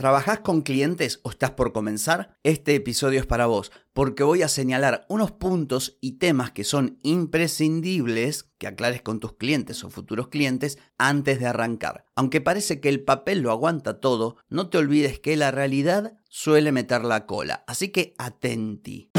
¿Trabajás con clientes o estás por comenzar? Este episodio es para vos, porque voy a señalar unos puntos y temas que son imprescindibles que aclares con tus clientes o futuros clientes antes de arrancar. Aunque parece que el papel lo aguanta todo, no te olvides que la realidad suele meter la cola, así que atenti.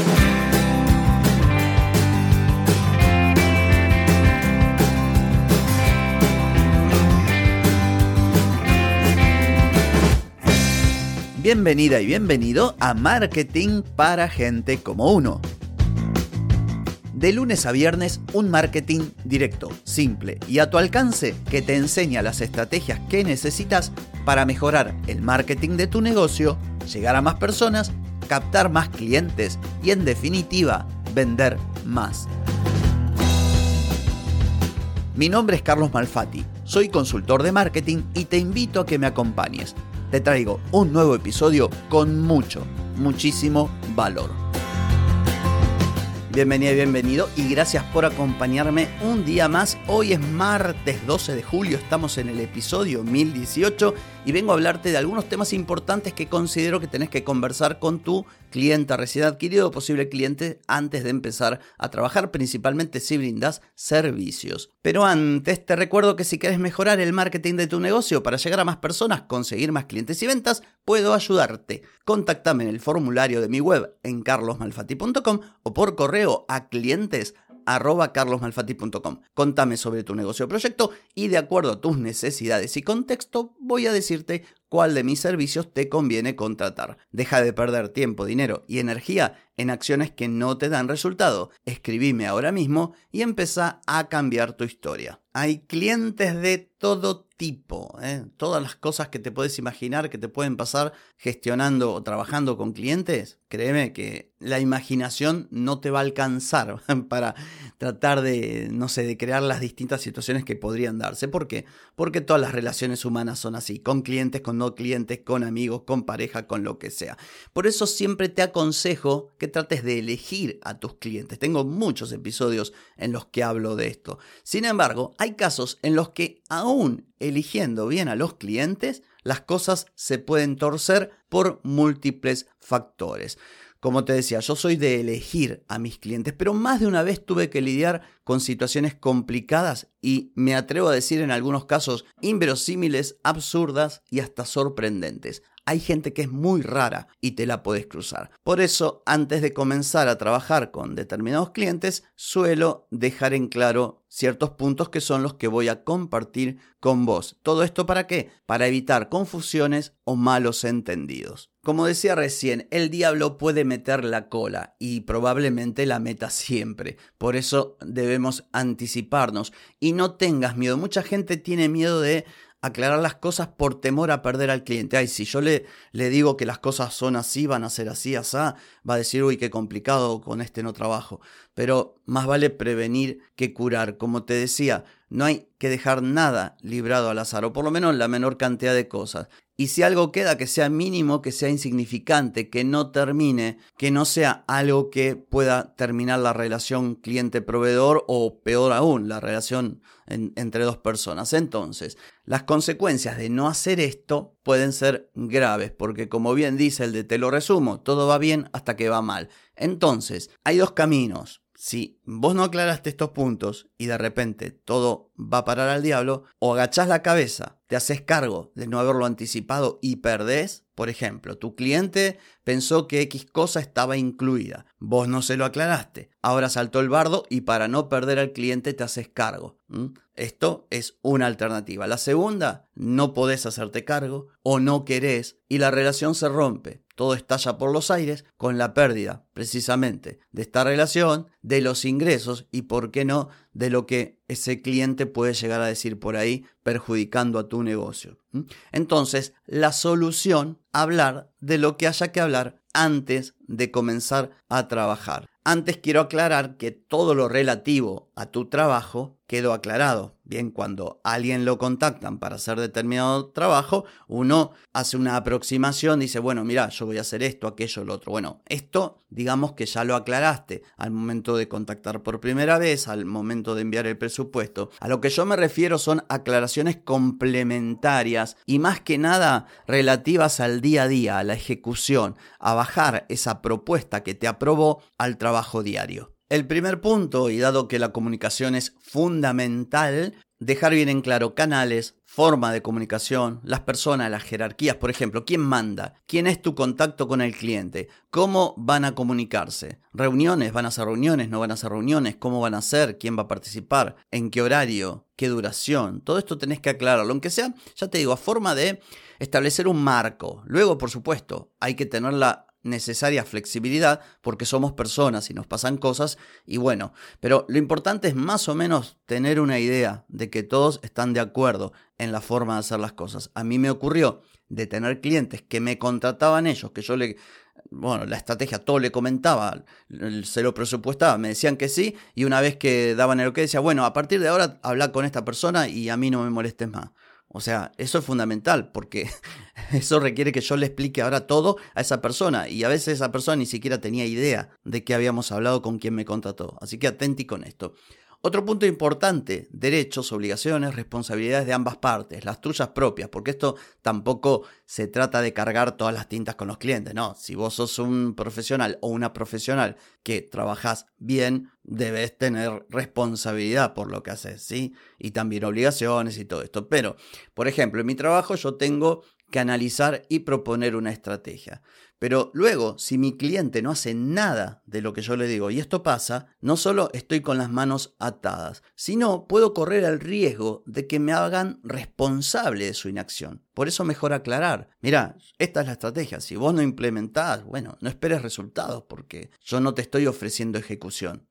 Bienvenida y bienvenido a Marketing para Gente como Uno. De lunes a viernes, un marketing directo, simple y a tu alcance que te enseña las estrategias que necesitas para mejorar el marketing de tu negocio, llegar a más personas, captar más clientes y en definitiva, vender más. Mi nombre es Carlos Malfatti, soy consultor de marketing y te invito a que me acompañes te traigo un nuevo episodio con mucho, muchísimo valor. Bienvenida y bienvenido y gracias por acompañarme un día más. Hoy es martes 12 de julio, estamos en el episodio 1018 y vengo a hablarte de algunos temas importantes que considero que tenés que conversar con tu cliente recién adquirido o posible cliente antes de empezar a trabajar, principalmente si brindas servicios. Pero antes te recuerdo que si quieres mejorar el marketing de tu negocio para llegar a más personas, conseguir más clientes y ventas, puedo ayudarte. Contáctame en el formulario de mi web en carlosmalfati.com o por correo a clientes. Contame sobre tu negocio o proyecto y de acuerdo a tus necesidades y contexto voy a decirte cuál de mis servicios te conviene contratar. Deja de perder tiempo, dinero y energía en acciones que no te dan resultado. Escribime ahora mismo y empieza a cambiar tu historia. Hay clientes de todo tipo, ¿eh? todas las cosas que te puedes imaginar que te pueden pasar gestionando o trabajando con clientes. Créeme que la imaginación no te va a alcanzar para tratar de, no sé, de crear las distintas situaciones que podrían darse. ¿Por qué? Porque todas las relaciones humanas son así, con clientes, con clientes, con amigos, con pareja, con lo que sea. Por eso siempre te aconsejo que trates de elegir a tus clientes. Tengo muchos episodios en los que hablo de esto. Sin embargo, hay casos en los que aún eligiendo bien a los clientes, las cosas se pueden torcer por múltiples factores. Como te decía, yo soy de elegir a mis clientes, pero más de una vez tuve que lidiar con situaciones complicadas y me atrevo a decir en algunos casos inverosímiles, absurdas y hasta sorprendentes hay gente que es muy rara y te la puedes cruzar. Por eso, antes de comenzar a trabajar con determinados clientes, suelo dejar en claro ciertos puntos que son los que voy a compartir con vos. ¿Todo esto para qué? Para evitar confusiones o malos entendidos. Como decía recién, el diablo puede meter la cola y probablemente la meta siempre. Por eso debemos anticiparnos y no tengas miedo. Mucha gente tiene miedo de aclarar las cosas por temor a perder al cliente. Ay, si yo le, le digo que las cosas son así, van a ser así, asá, va a decir, uy, qué complicado, con este no trabajo. Pero más vale prevenir que curar. Como te decía, no hay que dejar nada librado al azar, o por lo menos la menor cantidad de cosas. Y si algo queda, que sea mínimo, que sea insignificante, que no termine, que no sea algo que pueda terminar la relación cliente-proveedor o peor aún, la relación entre dos personas. Entonces, las consecuencias de no hacer esto pueden ser graves, porque como bien dice el de te lo resumo, todo va bien hasta que va mal. Entonces, hay dos caminos si vos no aclaraste estos puntos y de repente todo va a parar al diablo, o agachás la cabeza, te haces cargo de no haberlo anticipado y perdés, por ejemplo, tu cliente pensó que X cosa estaba incluida, vos no se lo aclaraste, ahora saltó el bardo y para no perder al cliente te haces cargo. Esto es una alternativa. La segunda, no podés hacerte cargo o no querés y la relación se rompe todo estalla por los aires con la pérdida precisamente de esta relación, de los ingresos y, por qué no, de lo que ese cliente puede llegar a decir por ahí perjudicando a tu negocio. Entonces, la solución, hablar de lo que haya que hablar antes de comenzar a trabajar. Antes quiero aclarar que todo lo relativo a tu trabajo quedó aclarado. Bien, cuando alguien lo contactan para hacer determinado trabajo, uno hace una aproximación, dice, bueno, mira, yo voy a hacer esto, aquello, lo otro. Bueno, esto digamos que ya lo aclaraste al momento de contactar por primera vez, al momento de enviar el presupuesto. A lo que yo me refiero son aclaraciones complementarias y más que nada relativas al día a día, a la ejecución, a bajar esa propuesta que te aprobó al trabajo diario. El primer punto, y dado que la comunicación es fundamental, dejar bien en claro canales, forma de comunicación, las personas, las jerarquías, por ejemplo, quién manda, quién es tu contacto con el cliente, cómo van a comunicarse, reuniones, van a hacer reuniones, no van a hacer reuniones, cómo van a ser, quién va a participar, en qué horario, qué duración, todo esto tenés que aclararlo, aunque sea, ya te digo, a forma de establecer un marco. Luego, por supuesto, hay que tener la necesaria flexibilidad porque somos personas y nos pasan cosas y bueno, pero lo importante es más o menos tener una idea de que todos están de acuerdo en la forma de hacer las cosas. A mí me ocurrió de tener clientes que me contrataban ellos, que yo le, bueno, la estrategia todo le comentaba, se lo presupuestaba, me decían que sí y una vez que daban el que decía, bueno, a partir de ahora habla con esta persona y a mí no me molestes más. O sea, eso es fundamental porque eso requiere que yo le explique ahora todo a esa persona y a veces esa persona ni siquiera tenía idea de que habíamos hablado con quien me contrató. Así que atenti con esto. Otro punto importante, derechos, obligaciones, responsabilidades de ambas partes, las tuyas propias, porque esto tampoco se trata de cargar todas las tintas con los clientes, no, si vos sos un profesional o una profesional que trabajas bien, debes tener responsabilidad por lo que haces, ¿sí? Y también obligaciones y todo esto. Pero, por ejemplo, en mi trabajo yo tengo que analizar y proponer una estrategia. Pero luego, si mi cliente no hace nada de lo que yo le digo y esto pasa, no solo estoy con las manos atadas, sino puedo correr el riesgo de que me hagan responsable de su inacción. Por eso mejor aclarar, mira, esta es la estrategia, si vos no implementás, bueno, no esperes resultados porque yo no te estoy ofreciendo ejecución,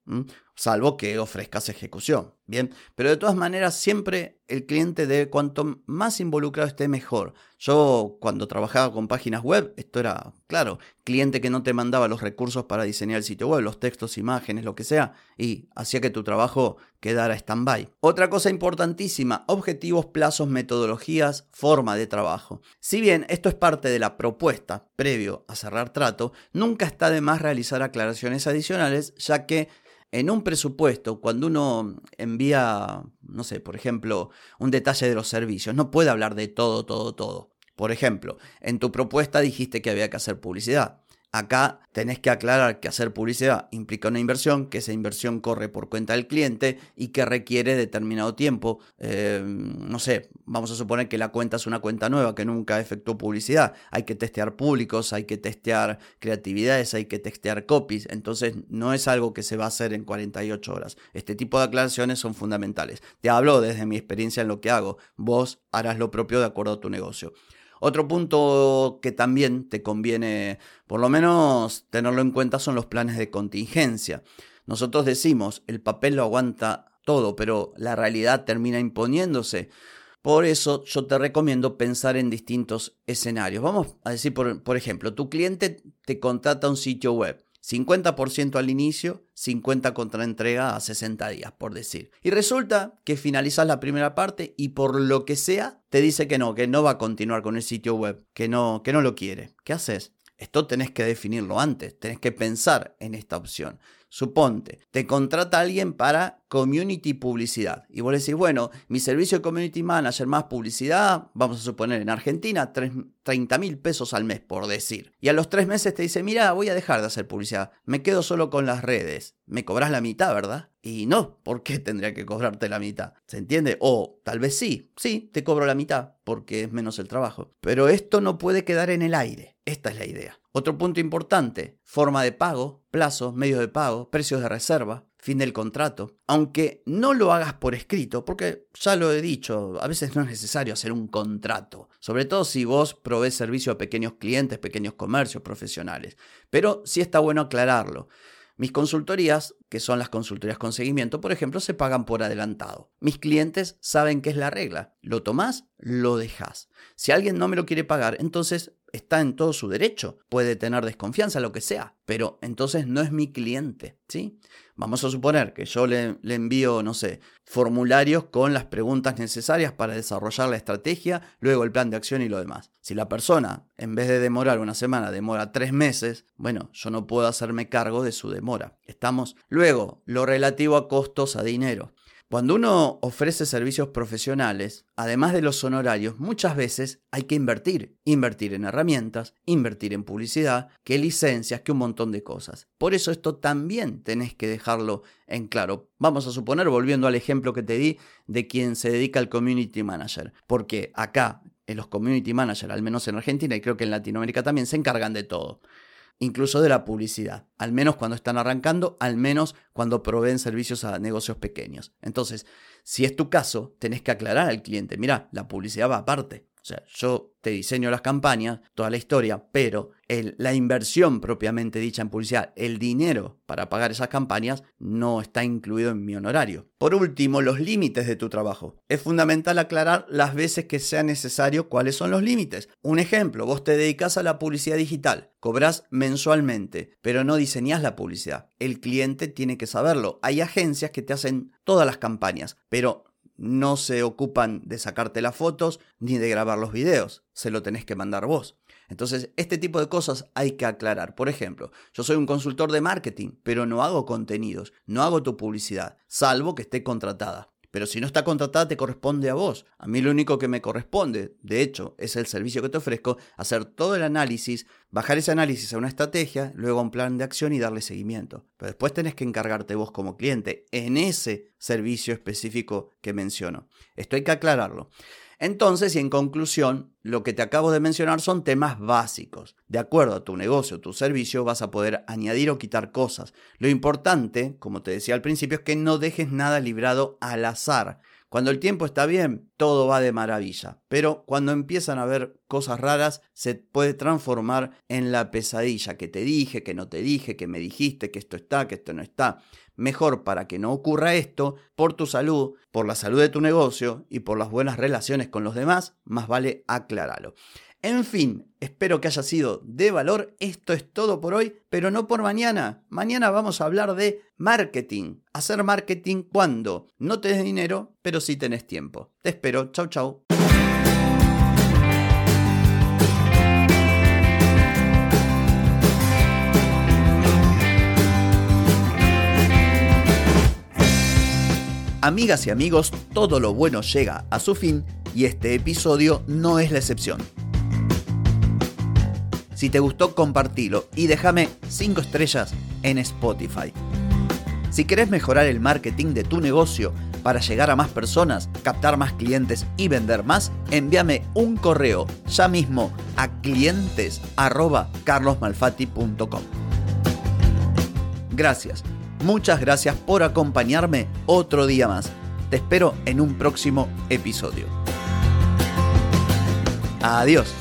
salvo que ofrezcas ejecución, ¿bien? Pero de todas maneras, siempre el cliente debe, cuanto más involucrado esté, mejor. Yo cuando trabajaba con páginas web, esto era, claro, cliente que no te mandaba los recursos para diseñar el sitio web, los textos, imágenes, lo que sea, y hacía que tu trabajo quedara stand-by. Otra cosa importantísima, objetivos, plazos, metodologías, forma de trabajo. Si bien esto es parte de la propuesta previo a cerrar trato, nunca está de más realizar aclaraciones adicionales, ya que en un presupuesto, cuando uno envía, no sé, por ejemplo, un detalle de los servicios, no puede hablar de todo, todo, todo. Por ejemplo, en tu propuesta dijiste que había que hacer publicidad. Acá tenés que aclarar que hacer publicidad implica una inversión, que esa inversión corre por cuenta del cliente y que requiere determinado tiempo. Eh, no sé, vamos a suponer que la cuenta es una cuenta nueva que nunca efectuó publicidad. Hay que testear públicos, hay que testear creatividades, hay que testear copies. Entonces no es algo que se va a hacer en 48 horas. Este tipo de aclaraciones son fundamentales. Te hablo desde mi experiencia en lo que hago. Vos harás lo propio de acuerdo a tu negocio. Otro punto que también te conviene, por lo menos, tenerlo en cuenta son los planes de contingencia. Nosotros decimos, el papel lo aguanta todo, pero la realidad termina imponiéndose. Por eso yo te recomiendo pensar en distintos escenarios. Vamos a decir, por, por ejemplo, tu cliente te contrata un sitio web 50% al inicio, 50% contra entrega a 60 días, por decir. Y resulta que finalizas la primera parte y por lo que sea te dice que no, que no va a continuar con el sitio web, que no, que no lo quiere. ¿Qué haces? Esto tenés que definirlo antes, tenés que pensar en esta opción. Suponte, te contrata alguien para community publicidad y vos decís, bueno, mi servicio de community manager más publicidad, vamos a suponer en Argentina, 30 mil pesos al mes, por decir. Y a los tres meses te dice, mira, voy a dejar de hacer publicidad, me quedo solo con las redes. Me cobras la mitad, ¿verdad? Y no, ¿por qué tendría que cobrarte la mitad? ¿Se entiende? O tal vez sí, sí, te cobro la mitad porque es menos el trabajo. Pero esto no puede quedar en el aire. Esta es la idea. Otro punto importante, forma de pago, plazos, medios de pago, precios de reserva, fin del contrato. Aunque no lo hagas por escrito, porque ya lo he dicho, a veces no es necesario hacer un contrato, sobre todo si vos provees servicio a pequeños clientes, pequeños comercios profesionales. Pero sí está bueno aclararlo. Mis consultorías que son las consultorías con seguimiento, por ejemplo, se pagan por adelantado. Mis clientes saben que es la regla. Lo tomás, lo dejas. Si alguien no me lo quiere pagar, entonces está en todo su derecho. Puede tener desconfianza, lo que sea, pero entonces no es mi cliente, ¿sí? Vamos a suponer que yo le, envío, no sé, formularios con las preguntas necesarias para desarrollar la estrategia, luego el plan de acción y lo demás. Si la persona, en vez de demorar una semana, demora tres meses, bueno, yo no puedo hacerme cargo de su demora. Estamos. Luego, lo relativo a costos a dinero. Cuando uno ofrece servicios profesionales, además de los honorarios, muchas veces hay que invertir. Invertir en herramientas, invertir en publicidad, que licencias, que un montón de cosas. Por eso esto también tenés que dejarlo en claro. Vamos a suponer, volviendo al ejemplo que te di de quien se dedica al community manager. Porque acá, en los community managers, al menos en Argentina y creo que en Latinoamérica también, se encargan de todo incluso de la publicidad, al menos cuando están arrancando, al menos cuando proveen servicios a negocios pequeños. Entonces, si es tu caso, tenés que aclarar al cliente, mira, la publicidad va aparte. O sea, yo te diseño las campañas, toda la historia, pero la inversión propiamente dicha en publicidad, el dinero para pagar esas campañas, no está incluido en mi honorario. Por último, los límites de tu trabajo. Es fundamental aclarar las veces que sea necesario cuáles son los límites. Un ejemplo, vos te dedicas a la publicidad digital, cobras mensualmente, pero no diseñas la publicidad. El cliente tiene que saberlo. Hay agencias que te hacen todas las campañas, pero no se ocupan de sacarte las fotos ni de grabar los videos, se lo tenés que mandar vos. Entonces, este tipo de cosas hay que aclarar. Por ejemplo, yo soy un consultor de marketing, pero no hago contenidos, no hago tu publicidad, salvo que esté contratada. Pero si no está contratada, te corresponde a vos. A mí lo único que me corresponde, de hecho, es el servicio que te ofrezco, hacer todo el análisis, bajar ese análisis a una estrategia, luego a un plan de acción y darle seguimiento. Pero después tenés que encargarte vos como cliente en ese servicio específico que menciono. Esto hay que aclararlo. Entonces, y en conclusión, lo que te acabo de mencionar son temas básicos. De acuerdo a tu negocio, o tu servicio, vas a poder añadir o quitar cosas. Lo importante, como te decía al principio, es que no dejes nada librado al azar. Cuando el tiempo está bien, todo va de maravilla. Pero cuando empiezan a haber cosas raras, se puede transformar en la pesadilla que te dije, que no te dije, que me dijiste, que esto está, que esto no está. Mejor para que no ocurra esto, por tu salud, por la salud de tu negocio y por las buenas relaciones con los demás, más vale aclararlo. En fin, espero que haya sido de valor. Esto es todo por hoy, pero no por mañana. Mañana vamos a hablar de marketing. Hacer marketing cuando no tenés dinero, pero sí tenés tiempo. Te espero. Chau, chau. Amigas y amigos, todo lo bueno llega a su fin y este episodio no es la excepción. Si te gustó, compartilo y déjame 5 estrellas en Spotify. Si querés mejorar el marketing de tu negocio para llegar a más personas, captar más clientes y vender más, envíame un correo ya mismo a clientes@carlosmalfatti.com. Gracias Muchas gracias por acompañarme otro día más. Te espero en un próximo episodio. Adiós